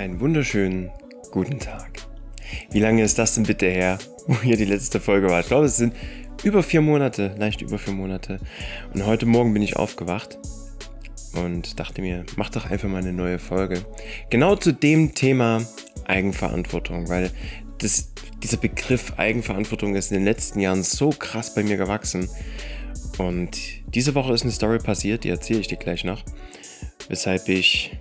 Einen wunderschönen guten Tag. Wie lange ist das denn bitte her, wo hier die letzte Folge war? Ich glaube, es sind über vier Monate, leicht über vier Monate. Und heute Morgen bin ich aufgewacht und dachte mir, mach doch einfach mal eine neue Folge. Genau zu dem Thema Eigenverantwortung, weil das, dieser Begriff Eigenverantwortung ist in den letzten Jahren so krass bei mir gewachsen. Und diese Woche ist eine Story passiert, die erzähle ich dir gleich noch, weshalb ich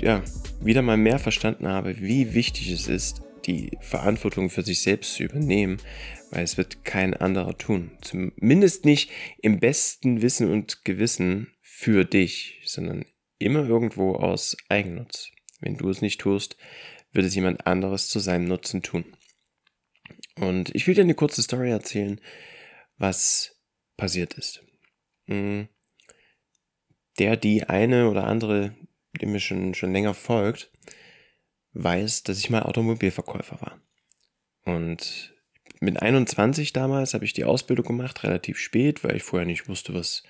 ja wieder mal mehr verstanden habe, wie wichtig es ist, die Verantwortung für sich selbst zu übernehmen, weil es wird kein anderer tun. Zumindest nicht im besten Wissen und Gewissen für dich, sondern immer irgendwo aus Eigennutz. Wenn du es nicht tust, wird es jemand anderes zu seinem Nutzen tun. Und ich will dir eine kurze Story erzählen, was passiert ist. Hm. Der, die eine oder andere, die mir schon, schon länger folgt, weiß, dass ich mal Automobilverkäufer war. Und mit 21 damals habe ich die Ausbildung gemacht, relativ spät, weil ich vorher nicht wusste, was,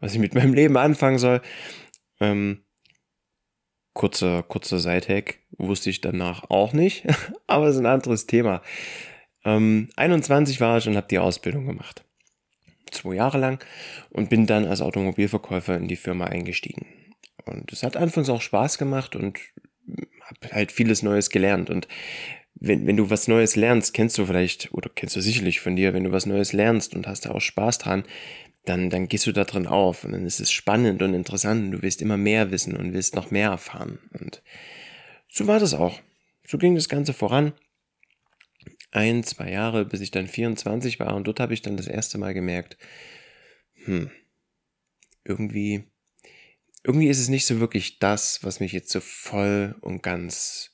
was ich mit meinem Leben anfangen soll. Ähm, kurzer, kurzer Sidehack wusste ich danach auch nicht, aber es ist ein anderes Thema. Ähm, 21 war ich und habe die Ausbildung gemacht. Zwei Jahre lang und bin dann als Automobilverkäufer in die Firma eingestiegen. Und es hat anfangs auch Spaß gemacht und habe halt vieles Neues gelernt. Und wenn, wenn du was Neues lernst, kennst du vielleicht, oder kennst du sicherlich von dir, wenn du was Neues lernst und hast da auch Spaß dran, dann, dann gehst du da drin auf und dann ist es spannend und interessant und du willst immer mehr wissen und willst noch mehr erfahren. Und so war das auch. So ging das Ganze voran. Ein, zwei Jahre, bis ich dann 24 war und dort habe ich dann das erste Mal gemerkt, hm, irgendwie irgendwie ist es nicht so wirklich das, was mich jetzt so voll und ganz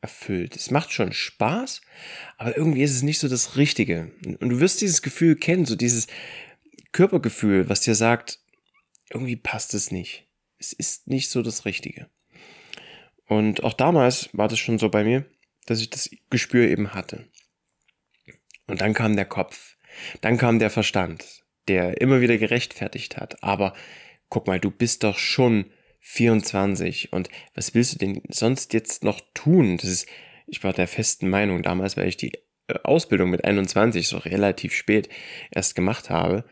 erfüllt. Es macht schon Spaß, aber irgendwie ist es nicht so das Richtige. Und du wirst dieses Gefühl kennen, so dieses Körpergefühl, was dir sagt, irgendwie passt es nicht. Es ist nicht so das Richtige. Und auch damals war das schon so bei mir, dass ich das Gespür eben hatte. Und dann kam der Kopf, dann kam der Verstand, der immer wieder gerechtfertigt hat. Aber guck mal, du bist doch schon 24 und was willst du denn sonst jetzt noch tun? Das ist, ich war der festen Meinung damals, weil ich die äh, Ausbildung mit 21 so relativ spät erst gemacht habe,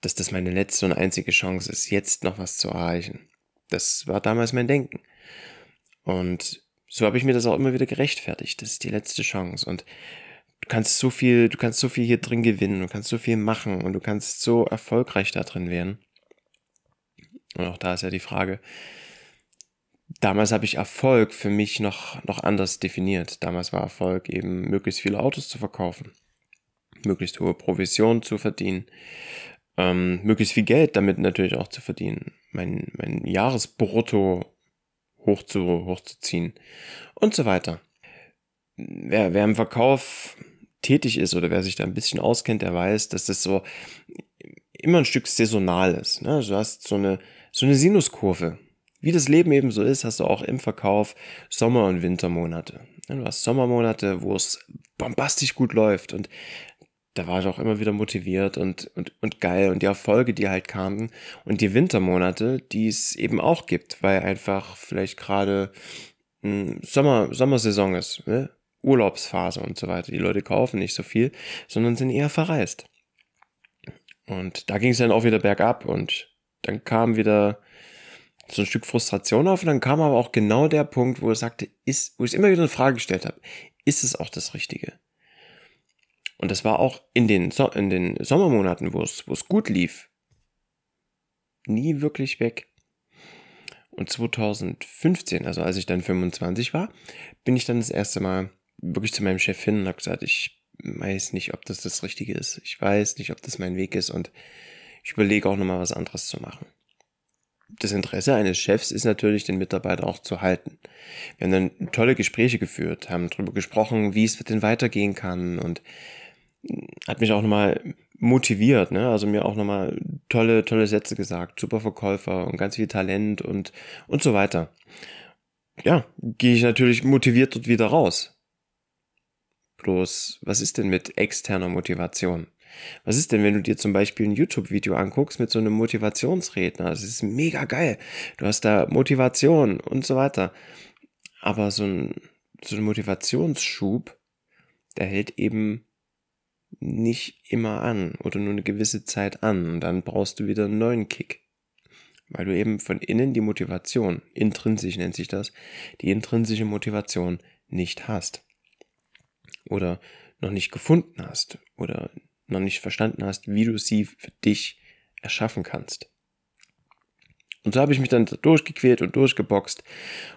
dass das meine letzte und einzige Chance ist, jetzt noch was zu erreichen. Das war damals mein Denken. Und so habe ich mir das auch immer wieder gerechtfertigt. Das ist die letzte Chance. Und du kannst so viel, du kannst so viel hier drin gewinnen, du kannst so viel machen und du kannst so erfolgreich da drin werden. Und auch da ist ja die Frage, damals habe ich Erfolg für mich noch, noch anders definiert. Damals war Erfolg eben, möglichst viele Autos zu verkaufen, möglichst hohe Provision zu verdienen, ähm, möglichst viel Geld damit natürlich auch zu verdienen, mein, mein Jahresbrutto hoch zu, hochzuziehen und so weiter. Wer, wer im Verkauf tätig ist oder wer sich da ein bisschen auskennt, der weiß, dass das so immer ein Stück saisonal ist. Ne? Du hast so eine, so eine Sinuskurve. Wie das Leben eben so ist, hast du auch im Verkauf Sommer- und Wintermonate. Du hast Sommermonate, wo es bombastisch gut läuft und da war ich auch immer wieder motiviert und, und, und geil und die Erfolge, die halt kamen und die Wintermonate, die es eben auch gibt, weil einfach vielleicht gerade Sommer, Sommersaison ist, ne? Urlaubsphase und so weiter. Die Leute kaufen nicht so viel, sondern sind eher verreist. Und da ging es dann auch wieder bergab und dann kam wieder so ein Stück Frustration auf und dann kam aber auch genau der Punkt, wo er sagte, ist, wo ich immer wieder eine Frage gestellt habe, ist es auch das Richtige? Und das war auch in den, so in den Sommermonaten, wo es, wo es gut lief, nie wirklich weg. Und 2015, also als ich dann 25 war, bin ich dann das erste Mal wirklich zu meinem Chef hin und habe gesagt, ich weiß nicht, ob das das Richtige ist. Ich weiß nicht, ob das mein Weg ist und ich überlege auch nochmal was anderes zu machen. Das Interesse eines Chefs ist natürlich, den Mitarbeiter auch zu halten. Wir haben dann tolle Gespräche geführt, haben darüber gesprochen, wie es denn weitergehen kann und hat mich auch nochmal motiviert, ne? Also mir auch nochmal tolle, tolle Sätze gesagt, super Verkäufer und ganz viel Talent und, und so weiter. Ja, gehe ich natürlich motiviert dort wieder raus. Bloß, was ist denn mit externer Motivation? Was ist denn, wenn du dir zum Beispiel ein YouTube-Video anguckst mit so einem Motivationsredner? Das ist mega geil. Du hast da Motivation und so weiter. Aber so ein, so ein Motivationsschub, der hält eben nicht immer an oder nur eine gewisse Zeit an und dann brauchst du wieder einen neuen Kick. Weil du eben von innen die Motivation, intrinsisch nennt sich das, die intrinsische Motivation nicht hast. Oder noch nicht gefunden hast oder noch nicht verstanden hast, wie du sie für dich erschaffen kannst. Und so habe ich mich dann durchgequält und durchgeboxt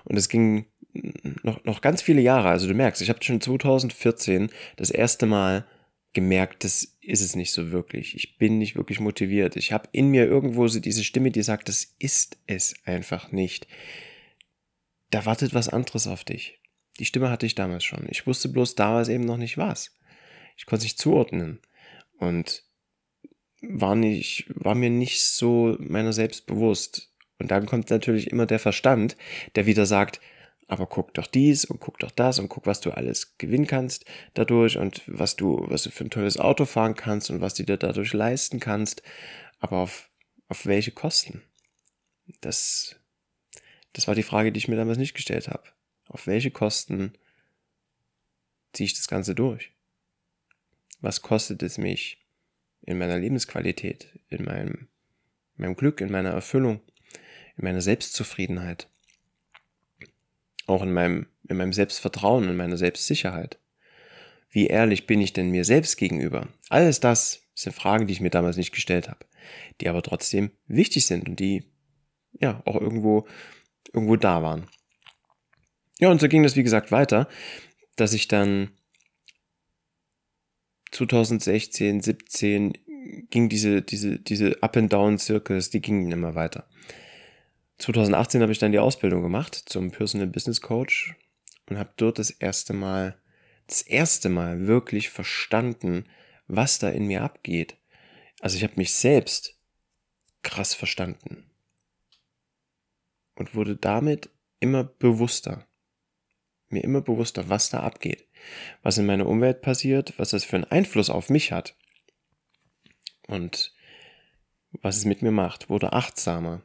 und es ging noch, noch ganz viele Jahre. Also du merkst, ich habe schon 2014 das erste Mal gemerkt, das ist es nicht so wirklich. Ich bin nicht wirklich motiviert. Ich habe in mir irgendwo so diese Stimme, die sagt, das ist es einfach nicht. Da wartet was anderes auf dich. Die Stimme hatte ich damals schon. Ich wusste bloß damals eben noch nicht was. Ich konnte es nicht zuordnen und war nicht, war mir nicht so meiner selbst bewusst. Und dann kommt natürlich immer der Verstand, der wieder sagt, aber guck doch dies und guck doch das und guck, was du alles gewinnen kannst dadurch und was du, was du für ein tolles Auto fahren kannst und was du dir dadurch leisten kannst. Aber auf, auf welche Kosten? Das, das war die Frage, die ich mir damals nicht gestellt habe. Auf welche Kosten ziehe ich das Ganze durch? Was kostet es mich in meiner Lebensqualität, in meinem, in meinem Glück, in meiner Erfüllung, in meiner Selbstzufriedenheit? Auch in meinem, in meinem Selbstvertrauen, in meiner Selbstsicherheit. Wie ehrlich bin ich denn mir selbst gegenüber? Alles das sind Fragen, die ich mir damals nicht gestellt habe, die aber trotzdem wichtig sind und die ja auch irgendwo irgendwo da waren. Ja, und so ging das wie gesagt weiter, dass ich dann 2016, 17 ging diese diese diese Up and Down Circus, die gingen immer weiter. 2018 habe ich dann die Ausbildung gemacht zum Personal Business Coach und habe dort das erste Mal, das erste Mal wirklich verstanden, was da in mir abgeht. Also ich habe mich selbst krass verstanden und wurde damit immer bewusster. Mir immer bewusster, was da abgeht, was in meiner Umwelt passiert, was das für einen Einfluss auf mich hat und was es mit mir macht, wurde achtsamer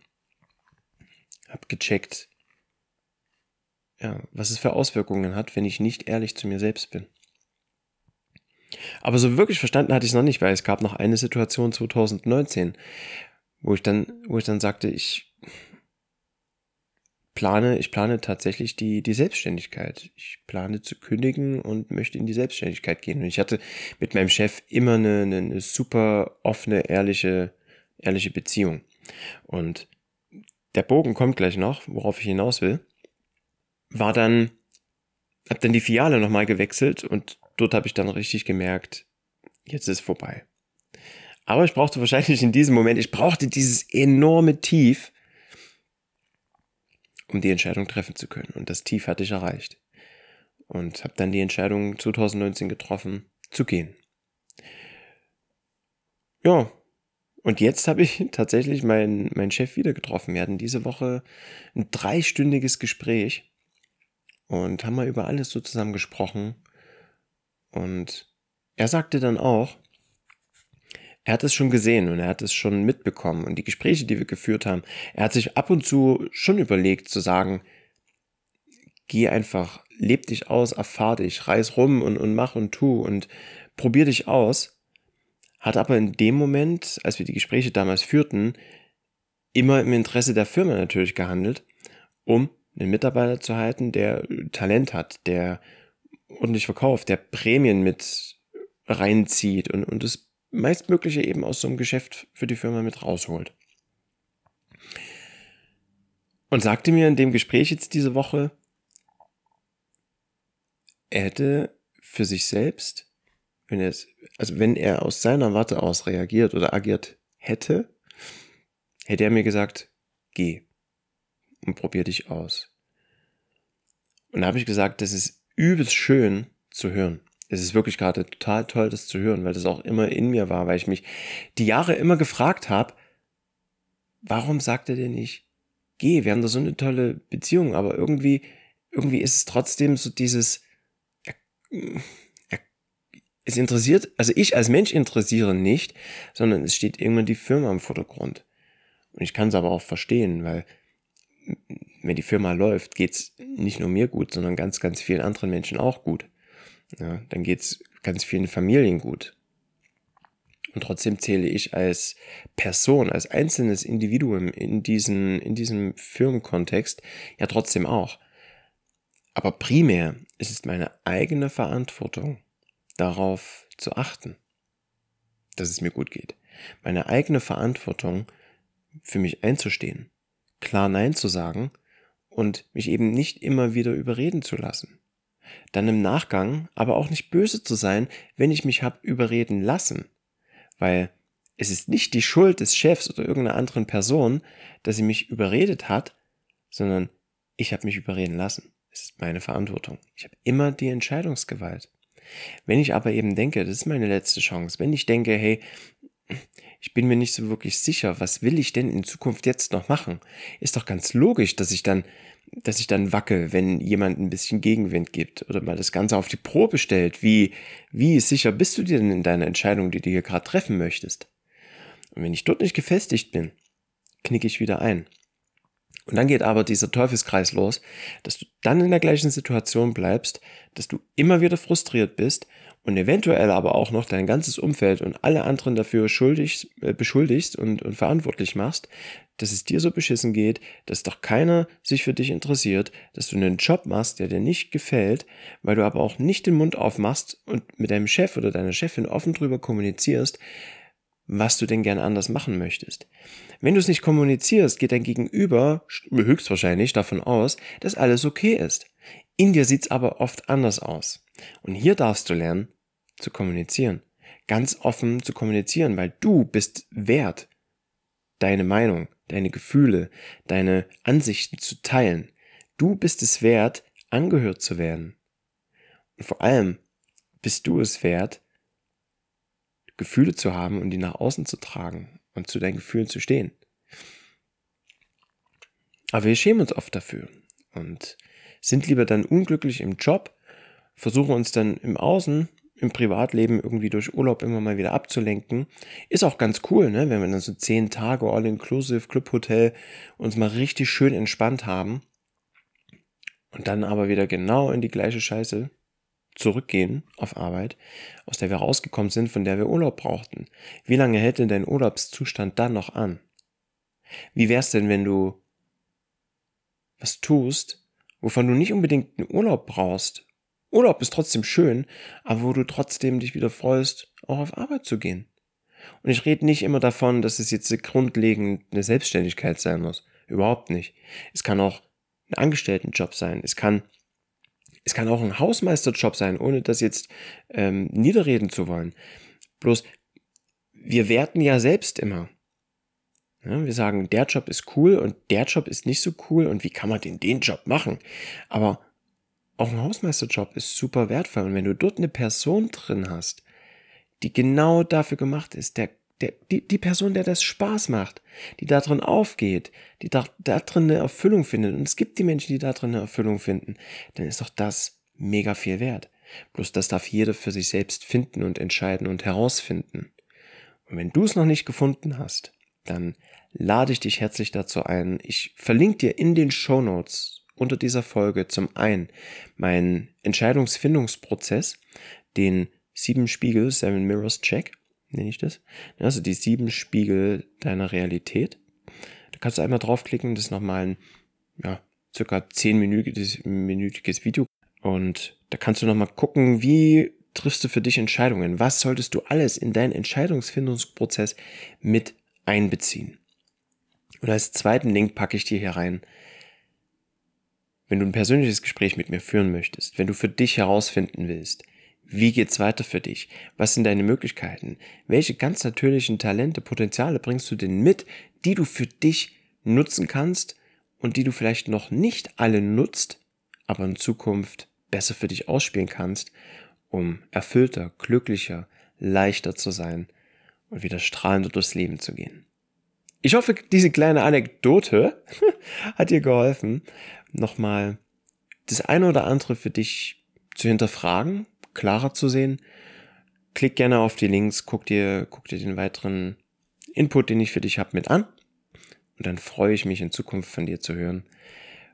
habe gecheckt, ja, was es für Auswirkungen hat, wenn ich nicht ehrlich zu mir selbst bin. Aber so wirklich verstanden hatte ich es noch nicht, weil es gab noch eine Situation 2019, wo ich dann, wo ich dann sagte, ich plane, ich plane tatsächlich die, die Selbstständigkeit. Ich plane zu kündigen und möchte in die Selbstständigkeit gehen. Und ich hatte mit meinem Chef immer eine, eine, super offene, ehrliche, ehrliche Beziehung. Und der Bogen kommt gleich noch, worauf ich hinaus will, war dann, hab dann die Filiale nochmal gewechselt und dort habe ich dann richtig gemerkt, jetzt ist vorbei. Aber ich brauchte wahrscheinlich in diesem Moment, ich brauchte dieses enorme Tief, um die Entscheidung treffen zu können. Und das Tief hatte ich erreicht. Und habe dann die Entscheidung 2019 getroffen, zu gehen. Ja, und jetzt habe ich tatsächlich meinen, meinen Chef wieder getroffen. Wir hatten diese Woche ein dreistündiges Gespräch und haben mal über alles so zusammen gesprochen. Und er sagte dann auch, er hat es schon gesehen und er hat es schon mitbekommen. Und die Gespräche, die wir geführt haben, er hat sich ab und zu schon überlegt zu sagen, geh einfach, leb dich aus, erfahr dich, reiß rum und, und mach und tu und probier dich aus. Hat aber in dem Moment, als wir die Gespräche damals führten, immer im Interesse der Firma natürlich gehandelt, um einen Mitarbeiter zu halten, der Talent hat, der ordentlich verkauft, der Prämien mit reinzieht und, und das meistmögliche eben aus so einem Geschäft für die Firma mit rausholt. Und sagte mir in dem Gespräch jetzt diese Woche, er hätte für sich selbst wenn er es, also wenn er aus seiner Warte aus reagiert oder agiert hätte, hätte er mir gesagt, geh und probier dich aus. Und da habe ich gesagt, das ist übelst schön zu hören. Es ist wirklich gerade total toll, das zu hören, weil das auch immer in mir war, weil ich mich die Jahre immer gefragt habe, warum sagt er denn nicht, geh, wir haben da so eine tolle Beziehung, aber irgendwie, irgendwie ist es trotzdem so dieses, es interessiert, also ich als Mensch interessiere nicht, sondern es steht irgendwann die Firma im Vordergrund. Und ich kann es aber auch verstehen, weil wenn die Firma läuft, geht's nicht nur mir gut, sondern ganz, ganz vielen anderen Menschen auch gut. Ja, dann geht's ganz vielen Familien gut. Und trotzdem zähle ich als Person, als einzelnes Individuum in, diesen, in diesem Firmenkontext ja trotzdem auch. Aber primär ist es meine eigene Verantwortung, darauf zu achten, dass es mir gut geht. Meine eigene Verantwortung, für mich einzustehen, klar Nein zu sagen und mich eben nicht immer wieder überreden zu lassen. Dann im Nachgang aber auch nicht böse zu sein, wenn ich mich hab überreden lassen. Weil es ist nicht die Schuld des Chefs oder irgendeiner anderen Person, dass sie mich überredet hat, sondern ich habe mich überreden lassen. Es ist meine Verantwortung. Ich habe immer die Entscheidungsgewalt. Wenn ich aber eben denke, das ist meine letzte Chance, wenn ich denke, hey, ich bin mir nicht so wirklich sicher, was will ich denn in Zukunft jetzt noch machen, ist doch ganz logisch, dass ich dann, dass ich dann wackel, wenn jemand ein bisschen Gegenwind gibt oder mal das Ganze auf die Probe stellt. Wie, wie sicher bist du dir denn in deiner Entscheidung, die du hier gerade treffen möchtest? Und wenn ich dort nicht gefestigt bin, knicke ich wieder ein. Und dann geht aber dieser Teufelskreis los, dass du dann in der gleichen Situation bleibst, dass du immer wieder frustriert bist und eventuell aber auch noch dein ganzes Umfeld und alle anderen dafür schuldig, äh, beschuldigst und, und verantwortlich machst, dass es dir so beschissen geht, dass doch keiner sich für dich interessiert, dass du einen Job machst, der dir nicht gefällt, weil du aber auch nicht den Mund aufmachst und mit deinem Chef oder deiner Chefin offen drüber kommunizierst, was du denn gern anders machen möchtest. Wenn du es nicht kommunizierst, geht dein Gegenüber höchstwahrscheinlich davon aus, dass alles okay ist. In dir sieht's aber oft anders aus. Und hier darfst du lernen, zu kommunizieren. Ganz offen zu kommunizieren, weil du bist wert, deine Meinung, deine Gefühle, deine Ansichten zu teilen. Du bist es wert, angehört zu werden. Und vor allem bist du es wert, Gefühle zu haben und die nach außen zu tragen und zu deinen Gefühlen zu stehen. Aber wir schämen uns oft dafür und sind lieber dann unglücklich im Job, versuchen uns dann im Außen, im Privatleben irgendwie durch Urlaub immer mal wieder abzulenken. Ist auch ganz cool, ne? wenn wir dann so zehn Tage All-Inclusive Clubhotel uns mal richtig schön entspannt haben und dann aber wieder genau in die gleiche Scheiße zurückgehen auf Arbeit, aus der wir rausgekommen sind, von der wir Urlaub brauchten. Wie lange hält denn dein Urlaubszustand dann noch an? Wie wär's denn, wenn du was tust, wovon du nicht unbedingt einen Urlaub brauchst? Urlaub ist trotzdem schön, aber wo du trotzdem dich wieder freust, auch auf Arbeit zu gehen. Und ich rede nicht immer davon, dass es jetzt grundlegend eine Selbstständigkeit sein muss. Überhaupt nicht. Es kann auch ein Angestelltenjob sein. Es kann es kann auch ein Hausmeisterjob sein, ohne das jetzt ähm, niederreden zu wollen. Bloß, wir werten ja selbst immer. Ja, wir sagen, der Job ist cool und der Job ist nicht so cool und wie kann man denn den Job machen? Aber auch ein Hausmeisterjob ist super wertvoll und wenn du dort eine Person drin hast, die genau dafür gemacht ist, der der, die, die Person, der das Spaß macht, die da drin aufgeht, die da, da drin eine Erfüllung findet, und es gibt die Menschen, die da drin eine Erfüllung finden, dann ist doch das mega viel wert. Bloß das darf jeder für sich selbst finden und entscheiden und herausfinden. Und wenn du es noch nicht gefunden hast, dann lade ich dich herzlich dazu ein. Ich verlinke dir in den Show Notes unter dieser Folge zum einen meinen Entscheidungsfindungsprozess, den Sieben Spiegel, Seven Mirrors Check, nenne ich das. Also die sieben Spiegel deiner Realität. Da kannst du einmal draufklicken, das ist nochmal ein, ja, circa zehnminütiges minütiges Video. Und da kannst du nochmal gucken, wie triffst du für dich Entscheidungen? Was solltest du alles in deinen Entscheidungsfindungsprozess mit einbeziehen? Und als zweiten Link packe ich dir hier rein, wenn du ein persönliches Gespräch mit mir führen möchtest, wenn du für dich herausfinden willst, wie geht's weiter für dich? Was sind deine Möglichkeiten? Welche ganz natürlichen Talente, Potenziale bringst du denn mit, die du für dich nutzen kannst und die du vielleicht noch nicht alle nutzt, aber in Zukunft besser für dich ausspielen kannst, um erfüllter, glücklicher, leichter zu sein und wieder strahlender durchs Leben zu gehen. Ich hoffe, diese kleine Anekdote hat dir geholfen, nochmal das eine oder andere für dich zu hinterfragen, klarer zu sehen. Klick gerne auf die Links, guck dir, guck dir den weiteren Input, den ich für dich habe, mit an. Und dann freue ich mich in Zukunft von dir zu hören.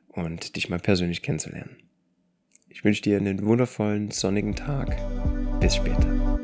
und dich mal persönlich kennenzulernen. Ich wünsche dir einen wundervollen sonnigen Tag. Bis später.